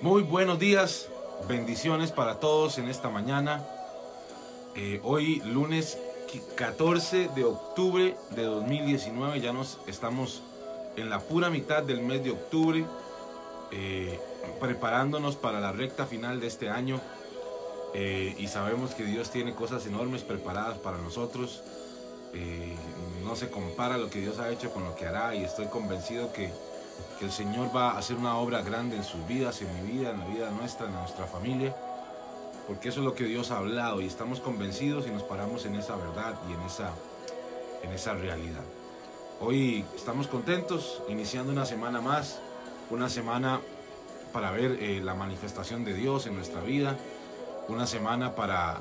Muy buenos días, bendiciones para todos en esta mañana. Eh, hoy lunes 14 de octubre de 2019, ya nos estamos en la pura mitad del mes de octubre, eh, preparándonos para la recta final de este año. Eh, y sabemos que Dios tiene cosas enormes preparadas para nosotros. no se compara lo que Dios ha hecho con lo que hará y estoy convencido que que el Señor va a hacer una obra grande en sus vidas, en mi vida, en la vida nuestra, en nuestra familia, porque eso es lo que Dios ha hablado y estamos convencidos y nos paramos en esa verdad y en esa, en esa realidad. Hoy estamos contentos, iniciando una semana más, una semana para ver eh, la manifestación de Dios en nuestra vida, una semana para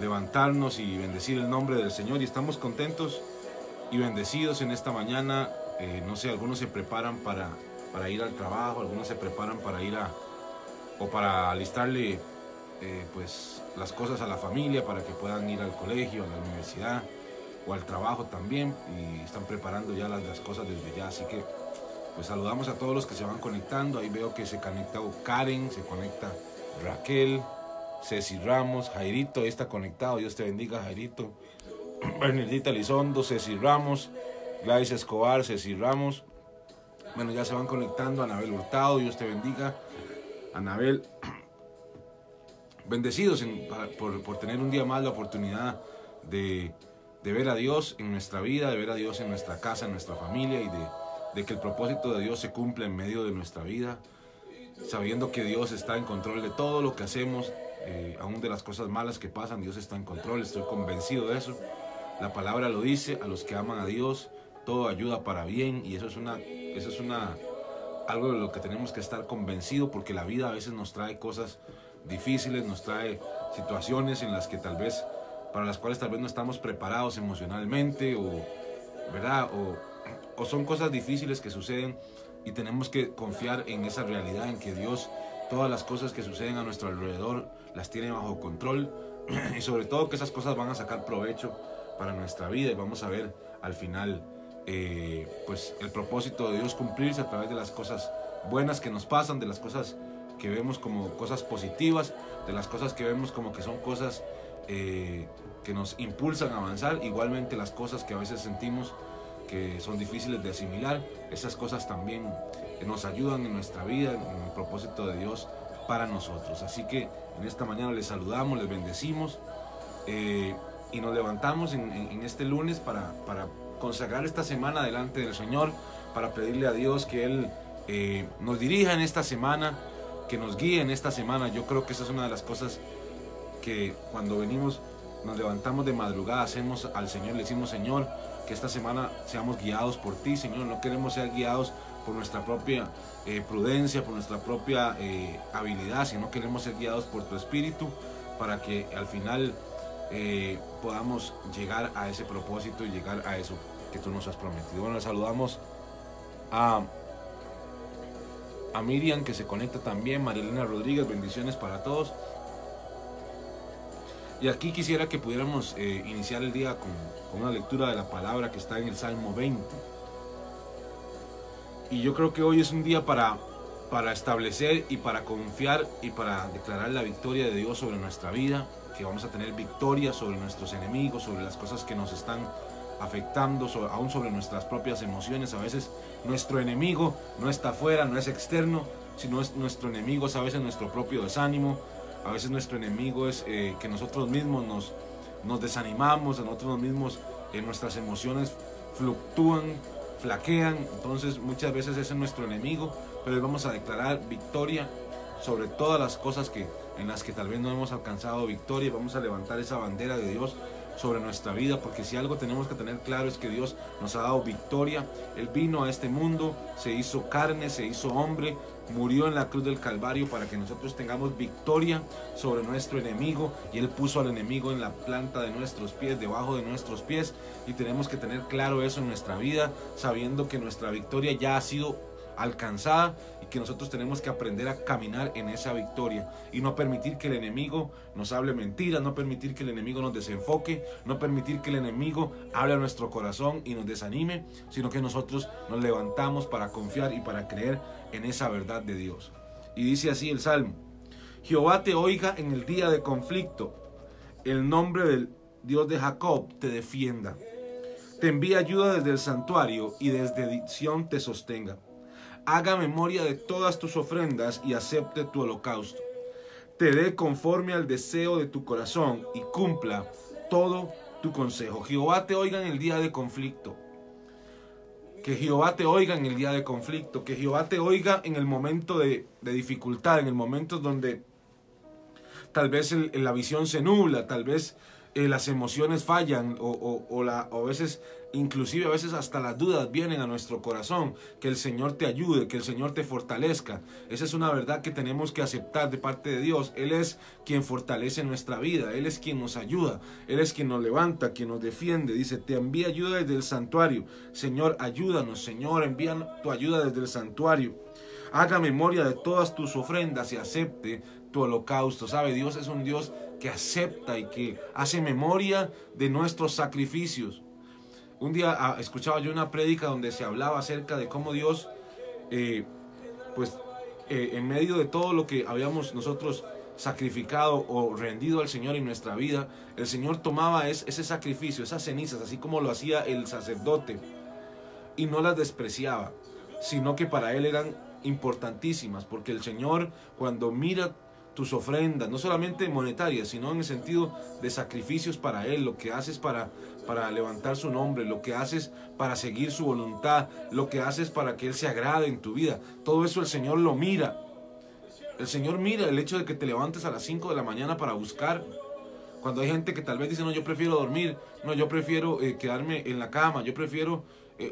levantarnos y bendecir el nombre del Señor y estamos contentos y bendecidos en esta mañana eh, no sé, algunos se preparan para, para ir al trabajo, algunos se preparan para ir a, o para alistarle eh, pues las cosas a la familia para que puedan ir al colegio, a la universidad o al trabajo también y están preparando ya las, las cosas desde ya, así que pues saludamos a todos los que se van conectando, ahí veo que se conecta Karen, se conecta Raquel, Ceci Ramos, Jairito, ahí está conectado, Dios te bendiga Jairito, Bernardita Lizondo, Ceci Ramos, Gladys Escobar, Ceci Ramos. Bueno, ya se van conectando. Anabel Hurtado, Dios te bendiga. Anabel, bendecidos por, tener un día más la oportunidad de, ver a Dios en nuestra vida, de ver a Dios en nuestra casa, en nuestra familia y de, que el propósito de Dios se cumpla en medio de nuestra vida, sabiendo que Dios está en control de todo lo que hacemos, eh, aún de las cosas malas que pasan, Dios está en control, estoy convencido de eso. La palabra lo dice, a los que aman a Dios, todo ayuda para bien y eso es una, eso es una, algo de lo que tenemos que estar convencidos porque la vida a veces nos trae cosas difíciles, nos trae situaciones en las que tal vez, para las cuales tal vez no estamos preparados emocionalmente o, ¿verdad? O, o son cosas difíciles que suceden y tenemos que confiar en esa realidad, en que Dios todas las cosas que suceden a nuestro alrededor las tiene bajo control y sobre todo que esas cosas van a sacar provecho para nuestra vida y vamos a ver al final eh, pues el propósito de Dios cumplirse a través de las cosas buenas que nos pasan, de las cosas que vemos como cosas positivas, de las cosas que vemos como que son cosas eh, que nos impulsan a avanzar, igualmente las cosas que a veces sentimos que son difíciles de asimilar, esas cosas también nos ayudan en nuestra vida, en el propósito de Dios para nosotros. Así que en esta mañana les saludamos, les bendecimos eh, y nos levantamos en, este lunes para, para consagrar esta semana delante del Señor, para pedirle a Dios que Él eh, nos dirija en esta semana, que nos guíe en esta semana. Yo creo que esa es una de las cosas que cuando venimos, nos levantamos de madrugada, hacemos al Señor, le decimos Señor, que esta semana seamos guiados por ti, Señor. No queremos ser guiados por nuestra propia eh, prudencia, por nuestra propia eh, habilidad, sino queremos ser guiados por tu Espíritu para que al final podamos llegar a ese propósito y llegar a eso que tú nos has prometido. Bueno, saludamos a, a Miriam que se conecta también, Marilena Rodríguez, bendiciones para todos. Y aquí quisiera que pudiéramos eh, iniciar el día con, con, una lectura de la palabra que está en el Salmo 20. Y yo creo que hoy es un día para, para establecer y para confiar y para declarar la victoria de Dios sobre nuestra vida, que vamos a tener victoria sobre nuestros enemigos, sobre las cosas que nos están afectando aún sobre nuestras propias emociones. A veces nuestro enemigo no está afuera, no es externo, sino es nuestro enemigo, es a veces nuestro propio desánimo, a veces nuestro enemigo es eh, que nosotros mismos nos, desanimamos, nosotros mismos eh, nuestras emociones fluctúan, flaquean, entonces muchas veces ese es nuestro enemigo, pero hoy vamos a declarar victoria sobre todas las cosas que, en las que tal vez no hemos alcanzado victoria, vamos a levantar esa bandera de Dios sobre nuestra vida, porque si algo tenemos que tener claro es que Dios nos ha dado victoria. Él vino a este mundo, se hizo carne, se hizo hombre, murió en la cruz del Calvario para que nosotros tengamos victoria sobre nuestro enemigo y Él puso al enemigo en la planta de nuestros pies, debajo de nuestros pies y tenemos que tener claro eso en nuestra vida, sabiendo que nuestra victoria ya ha sido alcanzada y que nosotros tenemos que aprender a caminar en esa victoria y no permitir que el enemigo nos hable mentiras, no permitir que el enemigo nos desenfoque, no permitir que el enemigo hable a nuestro corazón y nos desanime, sino que nosotros nos levantamos para confiar y para creer en esa verdad de Dios. Y dice así el Salmo, Jehová te oiga en el día de conflicto, el nombre del Dios de Jacob te defienda. Te envía ayuda desde el santuario y desde dicción te sostenga. Haga memoria de todas tus ofrendas y acepte tu holocausto. Te dé conforme al deseo de tu corazón y cumpla todo tu consejo. Jehová te oiga en el día de conflicto. Que Jehová te oiga en el día de conflicto. Que Jehová te oiga en el momento de, dificultad, en el momento donde tal vez la visión se nubla, tal vez eh, las emociones fallan o, o, la, o a veces, inclusive a veces hasta las dudas vienen a nuestro corazón. Que el Señor te ayude, que el Señor te fortalezca. Esa es una verdad que tenemos que aceptar de parte de Dios. Él es quien fortalece nuestra vida, Él es quien nos ayuda, Él es quien nos levanta, quien nos defiende. Dice, te envía ayuda desde el santuario. Señor, ayúdanos, Señor, envía tu ayuda desde el santuario. Haga memoria de todas tus ofrendas y acepte tu holocausto. ¿Sabe? Dios es un Dios que acepta y que hace memoria de nuestros sacrificios. Un día ah, escuchaba yo una prédica donde se hablaba acerca de cómo Dios, eh, pues eh, en medio de todo lo que habíamos nosotros sacrificado o rendido al Señor en nuestra vida, el Señor tomaba ese sacrificio, esas cenizas, así como lo hacía el sacerdote, y no las despreciaba, sino que para Él eran importantísimas, porque el Señor cuando mira tus ofrendas, no solamente monetarias, sino en el sentido de sacrificios para Él, lo que haces para, para levantar su nombre, lo que haces para seguir su voluntad, lo que haces para que Él se agrade en tu vida. Todo eso el Señor lo mira. El Señor mira el hecho de que te levantes a las 5 de la mañana para buscar. Cuando hay gente que tal vez dice, no, yo prefiero dormir, no, yo prefiero eh, quedarme en la cama, yo prefiero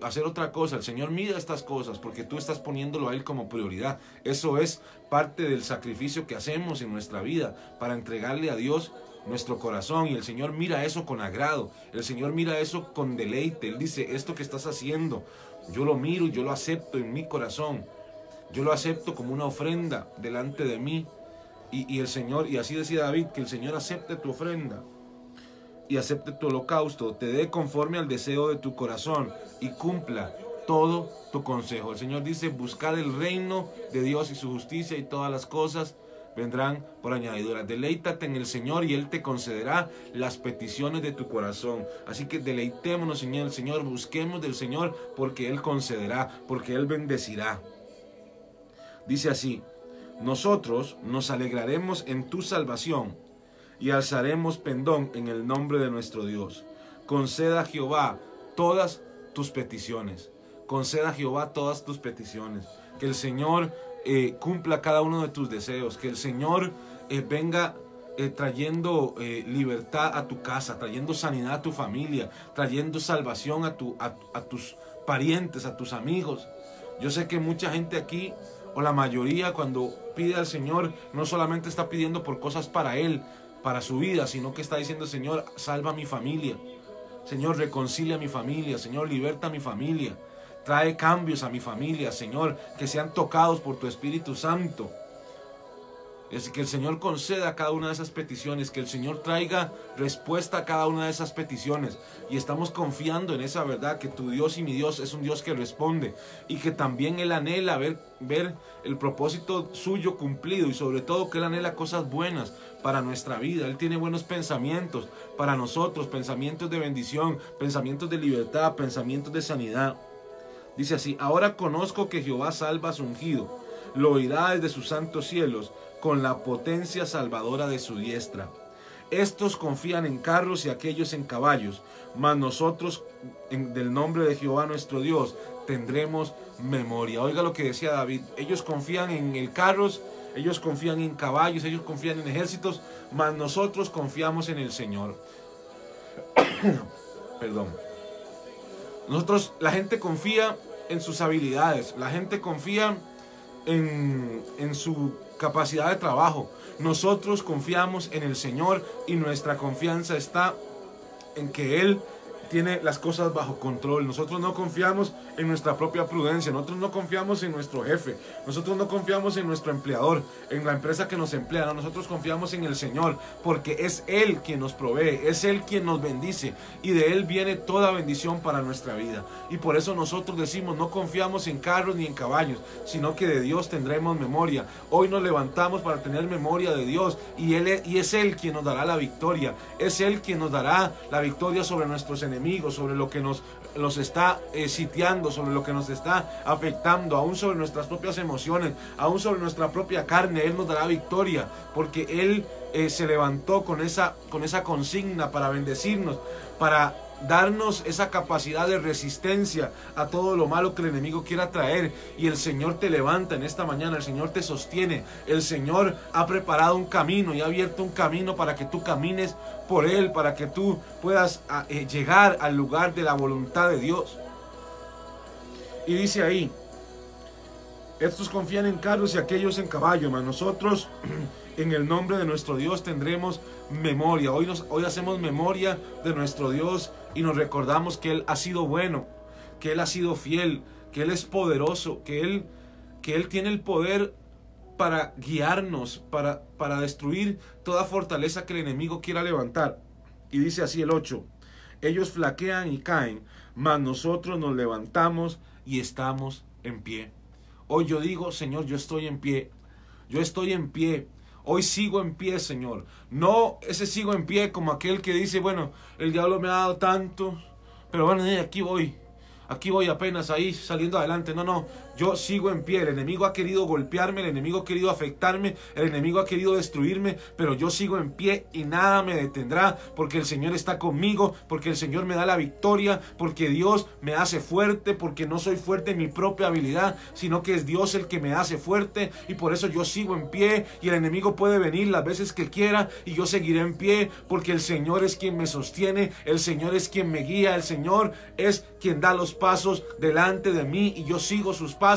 hacer otra cosa. El Señor mira estas cosas porque tú estás poniéndolo a Él como prioridad. Eso es parte del sacrificio que hacemos en nuestra vida para entregarle a Dios nuestro corazón. Y el Señor mira eso con agrado, el Señor mira eso con deleite, Él dice, esto que estás haciendo, yo lo miro y yo lo acepto en mi corazón, yo lo acepto como una ofrenda delante de mí y, y el Señor, y así decía David, que el Señor acepte tu ofrenda y acepte tu holocausto, te dé conforme al deseo de tu corazón y cumpla todo tu consejo. El Señor dice, buscar el reino de Dios y su justicia y todas las cosas vendrán por añadidura. Deleítate en el Señor y Él te concederá las peticiones de tu corazón. Así que deleitémonos en el Señor, busquemos del Señor porque Él concederá, porque Él bendecirá. Dice así, nosotros nos alegraremos en tu salvación y alzaremos pendón en el nombre de nuestro Dios. Conceda a Jehová todas tus peticiones. Conceda a Jehová todas tus peticiones. Que el Señor eh, cumpla cada uno de tus deseos. Que el Señor eh, venga eh, trayendo libertad a tu casa, trayendo sanidad a tu familia, trayendo salvación a, tu, a tus parientes, a tus amigos. Yo sé que mucha gente aquí, o la mayoría, cuando pide al Señor, no solamente está pidiendo por cosas para Él, para su vida, sino que está diciendo, Señor, salva a mi familia. Señor, reconcilia a mi familia. Señor, liberta a mi familia. Trae cambios a mi familia, Señor, que sean tocados por tu Espíritu Santo. Es que el Señor conceda cada una de esas peticiones, que el Señor traiga respuesta a cada una de esas peticiones. Y estamos confiando en esa verdad, que tu Dios y mi Dios es un Dios que responde y que también Él anhela ver, ver el propósito suyo cumplido y sobre todo que Él anhela cosas buenas para nuestra vida. Él tiene buenos pensamientos para nosotros, pensamientos de bendición, pensamientos de libertad, pensamientos de sanidad. Dice así, ahora conozco que Jehová salva a su ungido, lo oirá desde sus santos cielos con la potencia salvadora de su diestra. Estos confían en carros y aquellos en caballos, mas nosotros, en, del nombre de Jehová nuestro Dios, tendremos memoria. Oiga lo que decía David, ellos confían en el carros, ellos confían en caballos, ellos confían en ejércitos, mas nosotros confiamos en el Señor. Perdón. Nosotros, la gente confía en sus habilidades, la gente confía en, en su capacidad de trabajo. Nosotros confiamos en el Señor y nuestra confianza está en que Él tiene las cosas bajo control. Nosotros no confiamos en nuestra propia prudencia, nosotros no confiamos en nuestro jefe, nosotros no confiamos en nuestro empleador, en la empresa que nos emplea, nosotros confiamos en el Señor, porque es Él quien nos provee, es Él quien nos bendice y de Él viene toda bendición para nuestra vida. Y por eso nosotros decimos, no confiamos en carros ni en caballos, sino que de Dios tendremos memoria. Hoy nos levantamos para tener memoria de Dios y, él, y es Él quien nos dará la victoria, es Él quien nos dará la victoria sobre nuestros enemigos sobre lo que nos, nos está eh, sitiando, sobre lo que nos está afectando, aún sobre nuestras propias emociones, aún sobre nuestra propia carne. Él nos dará victoria porque Él eh, se levantó con esa, con esa consigna para bendecirnos, para darnos esa capacidad de resistencia a todo lo malo que el enemigo quiera traer. Y el Señor te levanta en esta mañana, el Señor te sostiene, el Señor ha preparado un camino y ha abierto un camino para que tú camines por Él, para que tú puedas ah, eh, llegar al lugar de la voluntad de Dios. Y dice ahí, estos confían en carros y aquellos en caballo, mas nosotros en el nombre de nuestro Dios tendremos memoria. Hoy, nos, hoy hacemos memoria de nuestro Dios y nos recordamos que Él ha sido bueno, que Él ha sido fiel, que Él es poderoso, que Él, que Él tiene el poder para guiarnos, para, para destruir toda fortaleza que el enemigo quiera levantar. Y dice así el 8, ellos flaquean y caen, mas nosotros nos levantamos y estamos en pie. Hoy yo digo, Señor, yo estoy en pie. Yo estoy en pie Hoy sigo en pie, Señor. No ese sigo en pie como aquel que dice, bueno, el diablo me ha dado tanto, pero bueno, aquí voy aquí voy apenas ahí saliendo adelante. No, no, yo sigo en pie. El enemigo ha querido golpearme, el enemigo ha querido afectarme, el enemigo ha querido destruirme, pero yo sigo en pie y nada me detendrá porque el Señor está conmigo, porque el Señor me da la victoria, porque Dios me hace fuerte, porque no soy fuerte en mi propia habilidad, sino que es Dios el que me hace fuerte y por eso yo sigo en pie y el enemigo puede venir las veces que quiera y yo seguiré en pie porque el Señor es quien me sostiene, el Señor es quien me guía, el Señor es quien da los pasos delante de mí y yo sigo sus pasos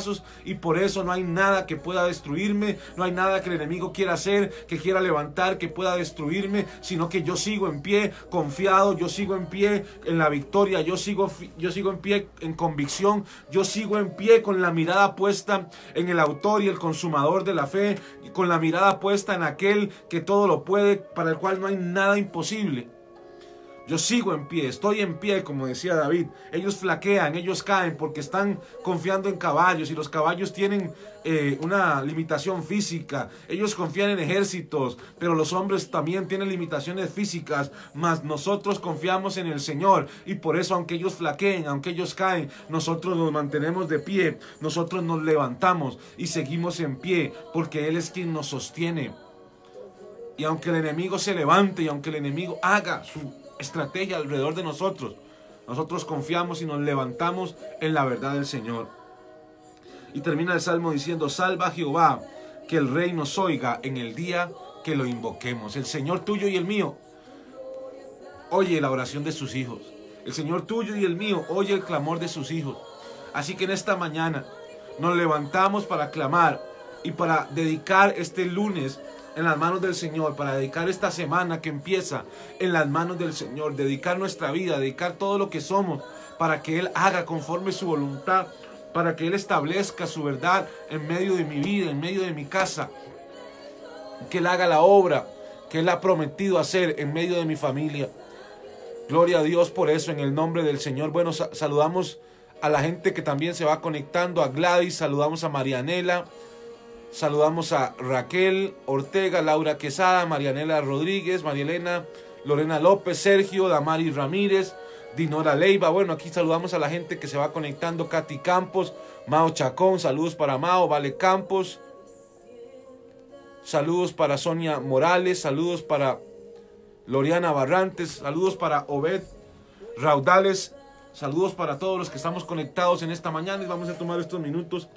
y por eso no hay nada que pueda destruirme, no hay nada que el enemigo quiera hacer, que quiera levantar, que pueda destruirme, sino que yo sigo en pie, confiado, yo sigo en pie en la victoria, yo sigo, yo sigo en pie en convicción, yo sigo en pie con la mirada puesta en el autor y el consumador de la fe, con la mirada puesta en aquel que todo lo puede, para el cual no hay nada imposible. Yo sigo en pie, estoy en pie, como decía David. Ellos flaquean, ellos caen porque están confiando en caballos y los caballos tienen eh, una limitación física. Ellos confían en ejércitos, pero los hombres también tienen limitaciones físicas. Mas nosotros confiamos en el Señor y por eso, aunque ellos flaqueen, aunque ellos caen, nosotros nos mantenemos de pie, nosotros nos levantamos y seguimos en pie porque Él es quien nos sostiene. Y aunque el enemigo se levante y aunque el enemigo haga su estrategia alrededor de nosotros. Nosotros confiamos y nos levantamos en la verdad del Señor. Y termina el salmo diciendo, salva Jehová, que el rey nos oiga en el día que lo invoquemos. El Señor tuyo y el mío oye la oración de sus hijos. El Señor tuyo y el mío oye el clamor de sus hijos. Así que en esta mañana nos levantamos para clamar y para dedicar este lunes en las manos del Señor, para dedicar esta semana que empieza en las manos del Señor, dedicar nuestra vida, dedicar todo lo que somos, para que Él haga conforme su voluntad, para que Él establezca su verdad en medio de mi vida, en medio de mi casa, que Él haga la obra que Él ha prometido hacer en medio de mi familia. Gloria a Dios por eso en el nombre del Señor. Bueno, saludamos a la gente que también se va conectando, a Gladys, saludamos a Marianela, Saludamos a Raquel Ortega, Laura Quesada, Marianela Rodríguez, Marielena, Lorena López, Sergio, Damari Ramírez, Dinora Leiva. Bueno, aquí saludamos a la gente que se va conectando. Katy Campos, Mao Chacón, saludos para Mao, Vale Campos. Saludos para Sonia Morales, saludos para Loriana Barrantes, saludos para Obed Raudales, saludos para todos los que estamos conectados en esta mañana y vamos a tomar estos minutos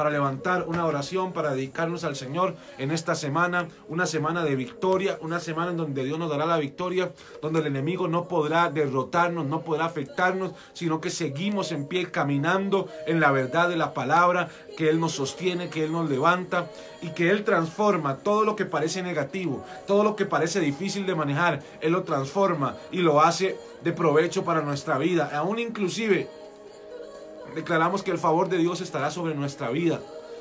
para levantar una oración, para dedicarnos al Señor en esta semana, una semana de victoria, una semana en donde Dios nos dará la victoria, donde el enemigo no podrá derrotarnos, no podrá afectarnos, sino que seguimos en pie caminando en la verdad de la palabra, que Él nos sostiene, que Él nos levanta y que Él transforma todo lo que parece negativo, todo lo que parece difícil de manejar, Él lo transforma y lo hace de provecho para nuestra vida, aún inclusive declaramos que el favor de Dios estará sobre nuestra vida,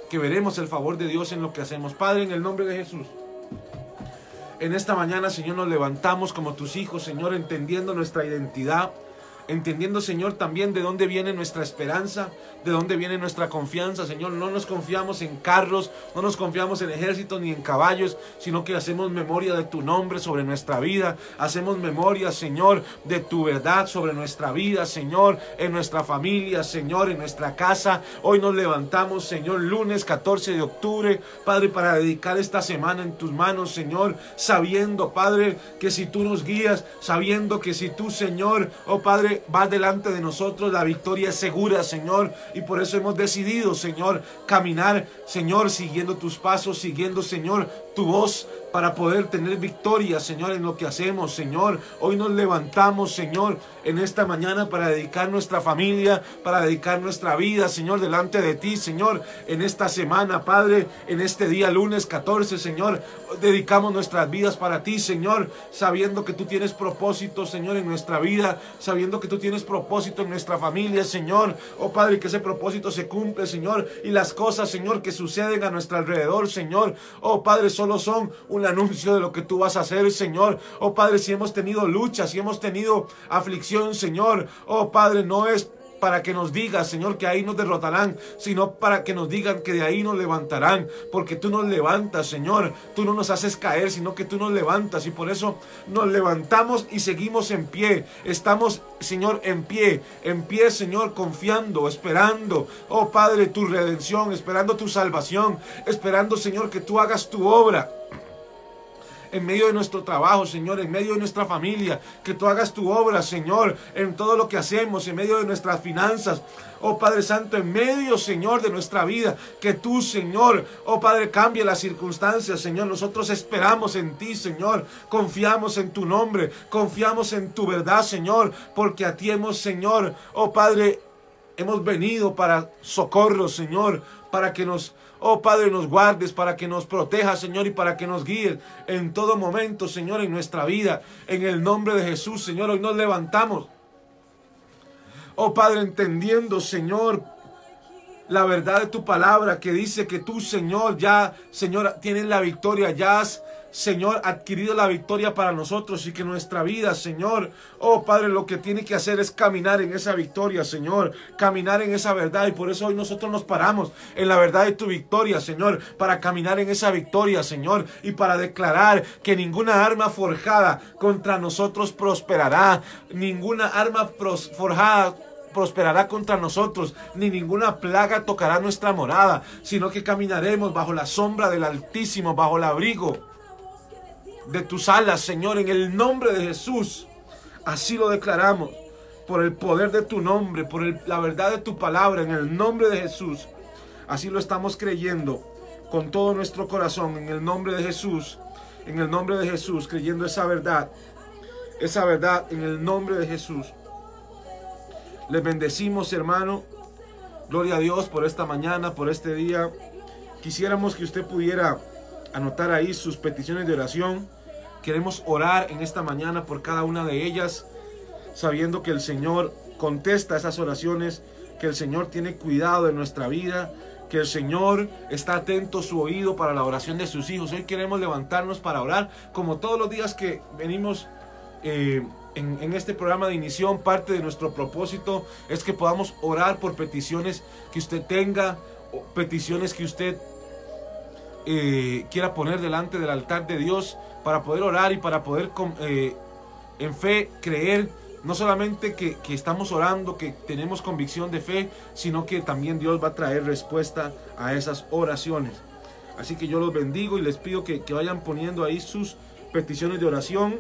que veremos el favor de Dios en lo que hacemos. Padre, en el nombre de Jesús. En esta mañana, Señor, nos levantamos como tus hijos, Señor, entendiendo nuestra identidad, entendiendo, Señor, también de dónde viene nuestra esperanza, de dónde viene nuestra confianza, Señor. No nos confiamos en carros, no nos confiamos en ejércitos ni en caballos, sino que hacemos memoria de tu nombre sobre nuestra vida. Hacemos memoria, Señor, de tu verdad sobre nuestra vida, Señor, en nuestra familia, Señor, en nuestra casa. Hoy nos levantamos, Señor, lunes 14 de octubre, Padre, para dedicar esta semana en tus manos, Señor, sabiendo, Padre, que si tú nos guías, sabiendo que si tú, Señor, oh Padre, vas delante de nosotros, la victoria es segura, Señor. Y por eso hemos decidido, Señor, caminar, Señor, siguiendo tus pasos, siguiendo, Señor, tu voz para poder tener victoria, Señor, en lo que hacemos, Señor. Hoy nos levantamos, Señor, en esta mañana para dedicar nuestra familia, para dedicar nuestra vida, Señor, delante de ti, Señor, en esta semana, Padre, en este día lunes 14, Señor, dedicamos nuestras vidas para ti, Señor, sabiendo que tú tienes propósito, Señor, en nuestra vida, sabiendo que tú tienes propósito en nuestra familia, Señor. Oh Padre, que ese propósito se cumple, Señor, y las cosas, Señor, que suceden a nuestro alrededor, Señor. Oh Padre, solo son un anuncio de lo que tú vas a hacer, Señor. Oh Padre, si hemos tenido lucha, si hemos tenido aflicción, Señor. Oh Padre, no es para que nos digas, Señor, que ahí nos derrotarán, sino para que nos digan que de ahí nos levantarán, porque tú nos levantas, Señor, tú no nos haces caer, sino que tú nos levantas. Y por eso nos levantamos y seguimos en pie, estamos, Señor, en pie, en pie, Señor, confiando, esperando, oh Padre, tu redención, esperando tu salvación, esperando, Señor, que tú hagas tu obra en medio de nuestro trabajo, Señor, en medio de nuestra familia, que tú hagas tu obra, Señor, en todo lo que hacemos, en medio de nuestras finanzas. Oh Padre Santo, en medio, Señor, de nuestra vida, que tú, Señor, oh Padre, cambie las circunstancias, Señor. Nosotros esperamos en ti, Señor. Confiamos en tu nombre, confiamos en tu verdad, Señor, porque a ti hemos, Señor, oh Padre, hemos venido para socorro, Señor, para que nos Oh Padre, nos guardes para que nos proteja, Señor, y para que nos guíes en todo momento, Señor, en nuestra vida. En el nombre de Jesús, Señor, hoy nos levantamos. Oh Padre, entendiendo, Señor, la verdad de tu palabra que dice que tú, Señor, ya, Señor, tienes la victoria, ya Señor, adquirido la victoria para nosotros y que nuestra vida, Señor, oh Padre, lo que tiene que hacer es caminar en esa victoria, Señor, caminar en esa verdad. Y por eso hoy nosotros nos paramos en la verdad de tu victoria, Señor, para caminar en esa victoria, Señor, y para declarar que ninguna arma forjada contra nosotros prosperará, ninguna arma forjada prosperará contra nosotros, ni ninguna plaga tocará nuestra morada, sino que caminaremos bajo la sombra del Altísimo, bajo el abrigo de tus alas, Señor, en el nombre de Jesús. Así lo declaramos, por el poder de tu nombre, por la verdad de tu palabra, en el nombre de Jesús. Así lo estamos creyendo con todo nuestro corazón, en el nombre de Jesús, en el nombre de Jesús, creyendo esa verdad, esa verdad en el nombre de Jesús. Les bendecimos, hermano. Gloria a Dios por esta mañana, por este día. Quisiéramos que usted pudiera anotar ahí sus peticiones de oración Queremos orar en esta mañana por cada una de ellas, sabiendo que el Señor contesta esas oraciones, que el Señor tiene cuidado de nuestra vida, que el Señor está atento a su oído para la oración de sus hijos. Hoy queremos levantarnos para orar, como todos los días que venimos eh, en, este programa de inición, parte de nuestro propósito es que podamos orar por peticiones que usted tenga, peticiones que usted eh, quiera poner delante del altar de Dios para poder orar y para poder eh, en fe creer no solamente que, estamos orando, que tenemos convicción de fe, sino que también Dios va a traer respuesta a esas oraciones. Así que yo los bendigo y les pido que, vayan poniendo ahí sus peticiones de oración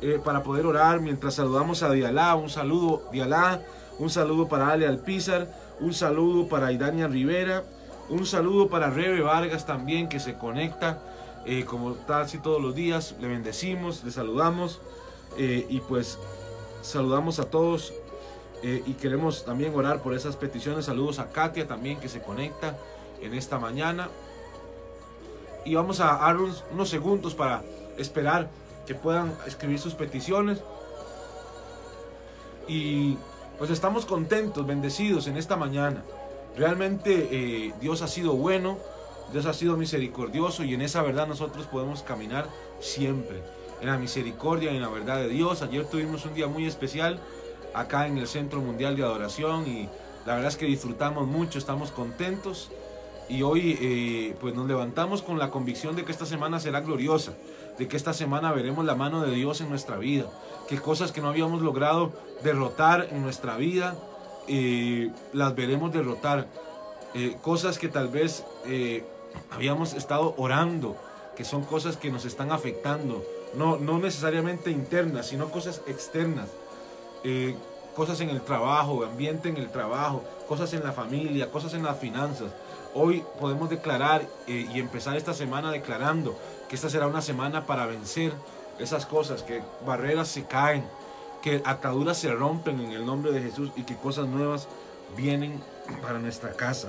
eh, para poder orar mientras saludamos a Dialá. Un saludo, Dialá. Un saludo para Ale Alpizar. Un saludo para Idania Rivera. Un saludo para Rebe Vargas también que se conecta. Eh, como así todos los días, le bendecimos, le saludamos eh, y pues saludamos a todos eh, y queremos también orar por esas peticiones. Saludos a Katia también que se conecta en esta mañana. Y vamos a dar unos segundos para esperar que puedan escribir sus peticiones. Y pues estamos contentos, bendecidos en esta mañana. Realmente eh, Dios ha sido bueno, Dios ha sido misericordioso y en esa verdad nosotros podemos caminar siempre. En la misericordia y en la verdad de Dios. Ayer tuvimos un día muy especial acá en el Centro Mundial de Adoración y la verdad es que disfrutamos mucho, estamos contentos y hoy eh, pues nos levantamos con la convicción de que esta semana será gloriosa de que esta semana veremos la mano de Dios en nuestra vida, que cosas que no habíamos logrado derrotar en nuestra vida, eh, las veremos derrotar, eh, cosas que tal vez eh, habíamos estado orando, que son cosas que nos están afectando, no, no necesariamente internas, sino cosas externas, cosas en el trabajo, ambiente en el trabajo, cosas en la familia, cosas en las finanzas. Hoy podemos declarar y empezar esta semana declarando que esta será una semana para vencer esas cosas, que barreras se caen, que ataduras se rompen en el nombre de Jesús y que cosas nuevas vienen para nuestra casa.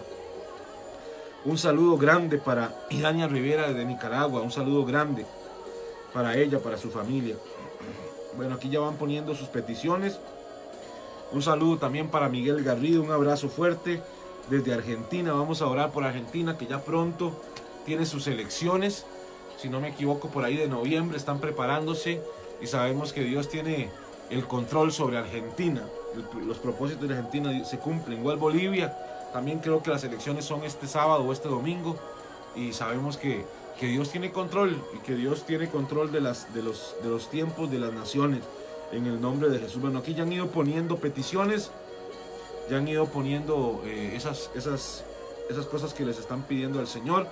Un saludo grande para Idania Rivera de Nicaragua, un saludo grande para ella, para su familia. Bueno, aquí ya van poniendo sus peticiones. Un saludo también para Miguel Garrido, un abrazo fuerte desde Argentina. Vamos a orar por Argentina, que ya pronto tiene sus elecciones si no me equivoco, por ahí de noviembre, están preparándose y sabemos que Dios tiene el control sobre Argentina. los propósitos de Argentina se cumplen. Igual Bolivia, también creo que las elecciones son este sábado o este domingo y sabemos que, que Dios tiene control y que Dios tiene control de, las, de, los, de los tiempos de las naciones en el nombre de Jesús. Bueno, aquí ya han ido poniendo peticiones, ya han ido poniendo eh, esas, esas, esas cosas que les están pidiendo al Señor.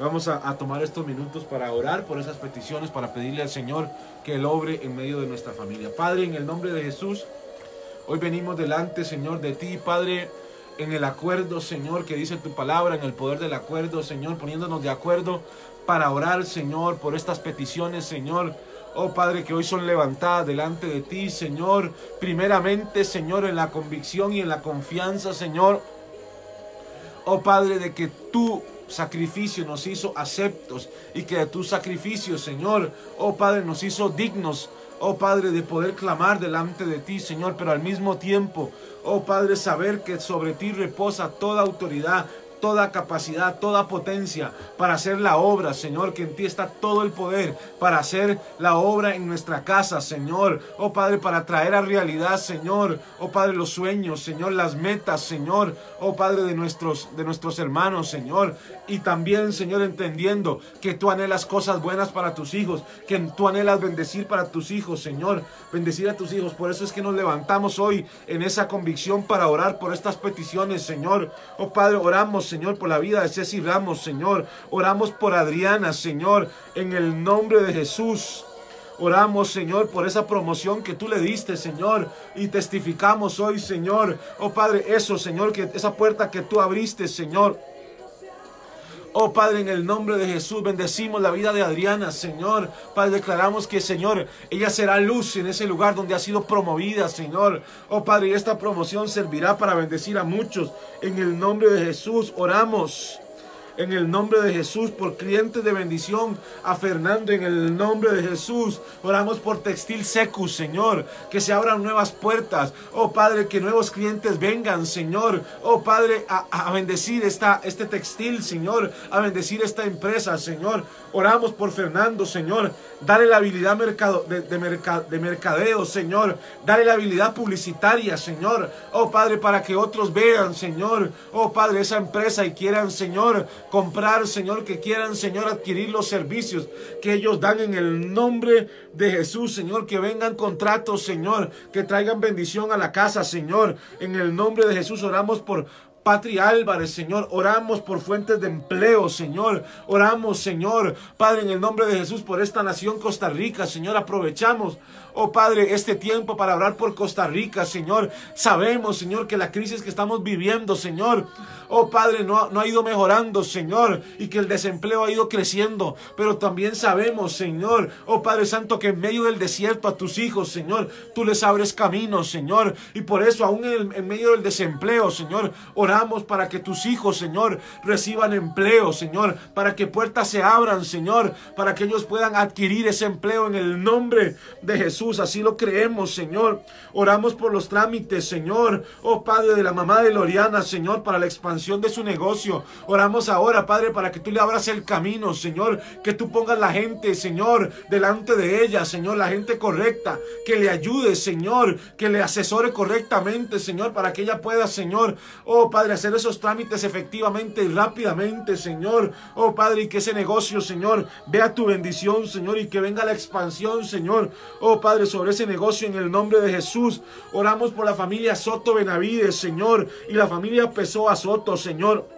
Vamos a, tomar estos minutos para orar por esas peticiones, para pedirle al Señor que Él obre en medio de nuestra familia. Padre, en el nombre de Jesús, hoy venimos delante, Señor, de ti, Padre, en el acuerdo, Señor, que dice tu palabra, en el poder del acuerdo, Señor, poniéndonos de acuerdo para orar, Señor, por estas peticiones, Señor. Oh Padre, que hoy son levantadas delante de ti, Señor. Primeramente, Señor, en la convicción y en la confianza, Señor. Oh Padre, de que tú sacrificio nos hizo aceptos y que de tu sacrificio, Señor, oh Padre, nos hizo dignos, oh Padre, de poder clamar delante de ti, Señor, pero al mismo tiempo, oh Padre, saber que sobre ti reposa toda autoridad, toda capacidad, toda potencia para hacer la obra, Señor, que en ti está todo el poder para hacer la obra en nuestra casa, Señor. Oh Padre, para traer a realidad, Señor. Oh Padre, los sueños, Señor, las metas, Señor. Oh Padre de nuestros de nuestros hermanos, Señor. Y también, Señor, entendiendo que tú anhelas cosas buenas para tus hijos, que tú anhelas bendecir para tus hijos, Señor. Bendecir a tus hijos. Por eso es que nos levantamos hoy en esa convicción para orar por estas peticiones, Señor. Oh Padre, oramos, Señor, por la vida de Ceci Ramos, Señor. Oramos por Adriana, Señor, en el nombre de Jesús. Oramos, Señor, por esa promoción que tú le diste, Señor. Y testificamos hoy, Señor. Oh Padre, eso, Señor, que esa puerta que tú abriste, Señor. Oh Padre, en el nombre de Jesús bendecimos la vida de Adriana, Señor. Padre, declaramos que, Señor, ella será luz en ese lugar donde ha sido promovida, Señor. Oh Padre, esta promoción servirá para bendecir a muchos. En el nombre de Jesús oramos en el nombre de Jesús, por clientes de bendición, a Fernando en el nombre de Jesús. Oramos por Textil Secus, Señor, que se abran nuevas puertas. Oh Padre, que nuevos clientes vengan, Señor. Oh Padre, a, bendecir esta, este textil, Señor, a bendecir esta empresa, Señor. Oramos por Fernando, Señor. Dale la habilidad mercado, de, de mercadeo, Señor. Dale la habilidad publicitaria, Señor. Oh Padre, para que otros vean, Señor. Oh Padre, esa empresa y quieran, Señor, comprar, Señor, que quieran, Señor, adquirir los servicios que ellos dan en el nombre de Jesús, Señor, que vengan contratos, Señor, que traigan bendición a la casa, Señor. En el nombre de Jesús oramos por Patri Álvarez, Señor. Oramos por fuentes de empleo, Señor. Oramos, Señor, Padre, en el nombre de Jesús, por esta nación Costa Rica, Señor. Aprovechamos Oh Padre, este tiempo para orar por Costa Rica, Señor. Sabemos, Señor, que la crisis que estamos viviendo, Señor, oh Padre, no, no ha ido mejorando, Señor, y que el desempleo ha ido creciendo. Pero también sabemos, Señor, oh Padre Santo, que en medio del desierto a tus hijos, Señor, tú les abres caminos, Señor. Y por eso, aún en medio del desempleo, Señor, oramos para que tus hijos, Señor, reciban empleo, Señor, para que puertas se abran, Señor, para que ellos puedan adquirir ese empleo en el nombre de Jesús así lo creemos, Señor. Oramos por los trámites, Señor. Oh Padre de la mamá de Loriana, Señor, para la expansión de su negocio. Oramos ahora, Padre, para que tú le abras el camino, Señor. Que tú pongas la gente, Señor, delante de ella, Señor, la gente correcta. Que le ayude, Señor. Que le asesore correctamente, Señor, para que ella pueda, Señor, oh Padre, hacer esos trámites efectivamente y rápidamente, Señor. Oh Padre, y que ese negocio, Señor, vea tu bendición, Señor, y que venga la expansión, Señor. Oh Padre sobre ese negocio en el nombre de Jesús. Oramos por la familia Soto Benavides, Señor, y la familia Pessoa Soto, Señor.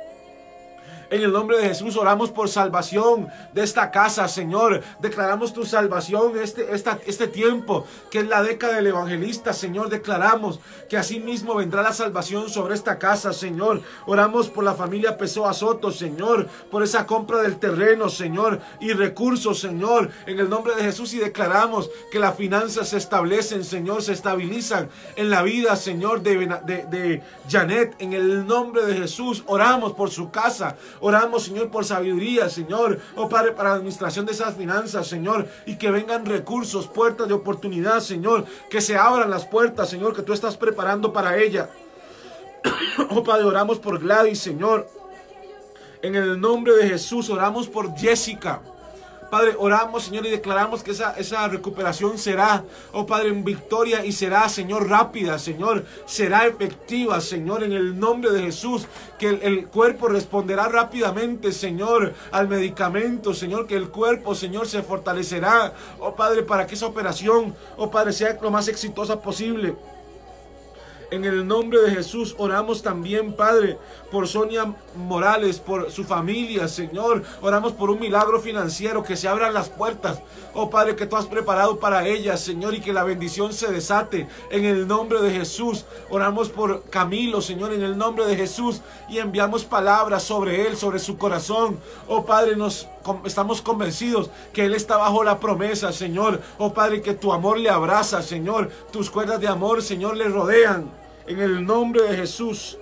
En el nombre de Jesús oramos por salvación de esta casa, Señor. Declaramos tu salvación este, este tiempo, que es la década del evangelista, Señor. Declaramos que así mismo vendrá la salvación sobre esta casa, Señor. Oramos por la familia Pessoa Soto, Señor, por esa compra del terreno, Señor, y recursos, Señor, en el nombre de Jesús. Y declaramos que las finanzas se establecen, Señor, se estabilizan en la vida, Señor, de, de Janet. En el nombre de Jesús oramos por su casa. Oramos, Señor, por sabiduría, Señor. Oh Padre, para la administración de esas finanzas, Señor. Y que vengan recursos, puertas de oportunidad, Señor. Que se abran las puertas, Señor, que tú estás preparando para ella. Oh Padre, oramos por Gladys, Señor. En el nombre de Jesús, oramos por Jessica. Padre, oramos, Señor, y declaramos que esa, esa recuperación será, oh Padre, en victoria y será, Señor, rápida, Señor, será efectiva, Señor, en el nombre de Jesús, que el, el, cuerpo responderá rápidamente, Señor, al medicamento, Señor, que el cuerpo, Señor, se fortalecerá, oh Padre, para que esa operación, oh Padre, sea lo más exitosa posible. En el nombre de Jesús oramos también, Padre, por Sonia Morales, por su familia, Señor. Oramos por un milagro financiero, que se abran las puertas. Oh Padre, que tú has preparado para ella, Señor, y que la bendición se desate en el nombre de Jesús. Oramos por Camilo, Señor, en el nombre de Jesús, y enviamos palabras sobre él, sobre su corazón. Oh Padre, nos estamos convencidos que él está bajo la promesa, Señor. Oh Padre, que tu amor le abraza, Señor. Tus cuerdas de amor, Señor, le rodean. En el nombre de Jesús.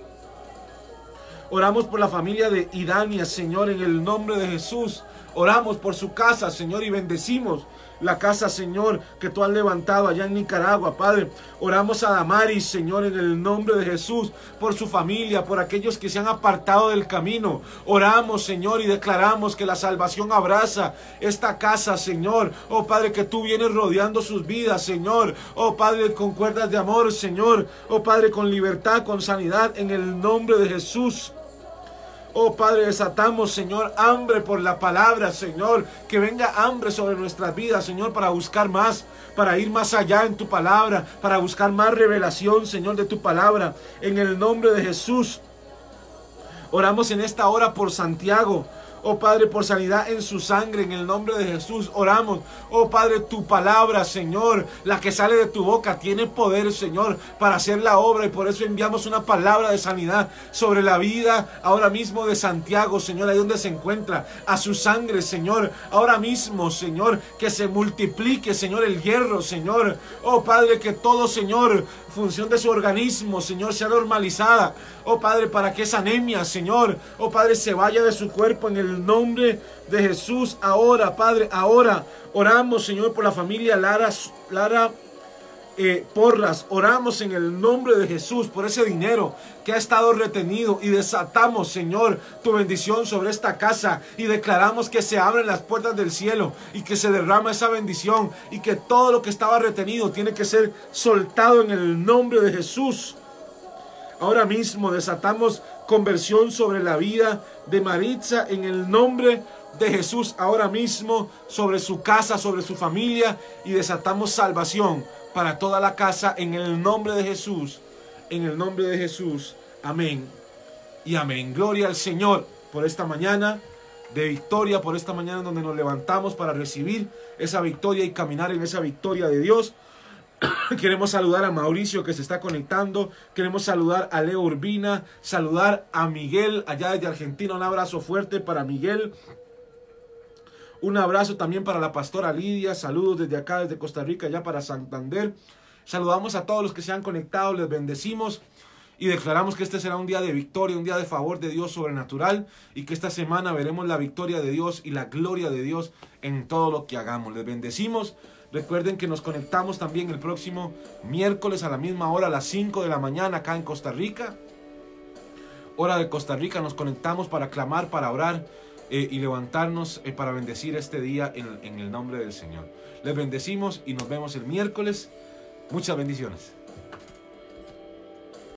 Oramos por la familia de Idania, Señor, en el nombre de Jesús. Oramos por su casa, Señor, y bendecimos la casa, Señor, que tú has levantado allá en Nicaragua, Padre. Oramos a Damaris, Señor, en el nombre de Jesús, por su familia, por aquellos que se han apartado del camino. Oramos, Señor, y declaramos que la salvación abraza esta casa, Señor. Oh Padre, que tú vienes rodeando sus vidas, Señor. Oh Padre, con cuerdas de amor, Señor. Oh Padre, con libertad, con sanidad, en el nombre de Jesús. Oh Padre, desatamos, Señor, hambre por la palabra, Señor. Que venga hambre sobre nuestras vidas, Señor, para buscar más, para ir más allá en tu palabra, para buscar más revelación, Señor, de tu palabra. En el nombre de Jesús. Oramos en esta hora por Santiago. Oh Padre, por sanidad en su sangre, en el nombre de Jesús, oramos. Oh Padre, tu palabra, Señor, la que sale de tu boca, tiene poder, Señor, para hacer la obra. Y por eso enviamos una palabra de sanidad sobre la vida ahora mismo de Santiago, Señor, ahí donde se encuentra. A su sangre, Señor. Ahora mismo, Señor, que se multiplique, Señor, el hierro, Señor. Oh Padre, que todo, Señor, función de su organismo, Señor, sea normalizada. Oh Padre, para que esa anemia, Señor, oh Padre, se vaya de su cuerpo en el nombre de Jesús. Ahora, Padre, ahora oramos, Señor, por la familia Lara, Lara eh, porras, oramos en el nombre de Jesús por ese dinero que ha estado retenido y desatamos, Señor, tu bendición sobre esta casa y declaramos que se abren las puertas del cielo y que se derrama esa bendición y que todo lo que estaba retenido tiene que ser soltado en el nombre de Jesús. Ahora mismo desatamos conversión sobre la vida de Maritza en el nombre de Jesús ahora mismo sobre su casa, sobre su familia y desatamos salvación para toda la casa en el nombre de Jesús. En el nombre de Jesús. Amén y amén. Gloria al Señor por esta mañana de victoria, por esta mañana donde nos levantamos para recibir esa victoria y caminar en esa victoria de Dios. Queremos saludar a Mauricio que se está conectando. Queremos saludar a Leo Urbina. Saludar a Miguel allá desde Argentina. Un abrazo fuerte para Miguel. Un abrazo también para la pastora Lidia. Saludos desde acá, desde Costa Rica, allá para Santander. Saludamos a todos los que se han conectado. Les bendecimos. Y declaramos que este será un día de victoria, un día de favor de Dios sobrenatural y que esta semana veremos la victoria de Dios y la gloria de Dios en todo lo que hagamos. Les bendecimos. Recuerden que nos conectamos también el próximo miércoles a la misma hora, a las 5 de la mañana acá en Costa Rica. Hora de Costa Rica, nos conectamos para clamar, para orar eh, y levantarnos eh, para bendecir este día en el nombre del Señor. Les bendecimos y nos vemos el miércoles. Muchas bendiciones.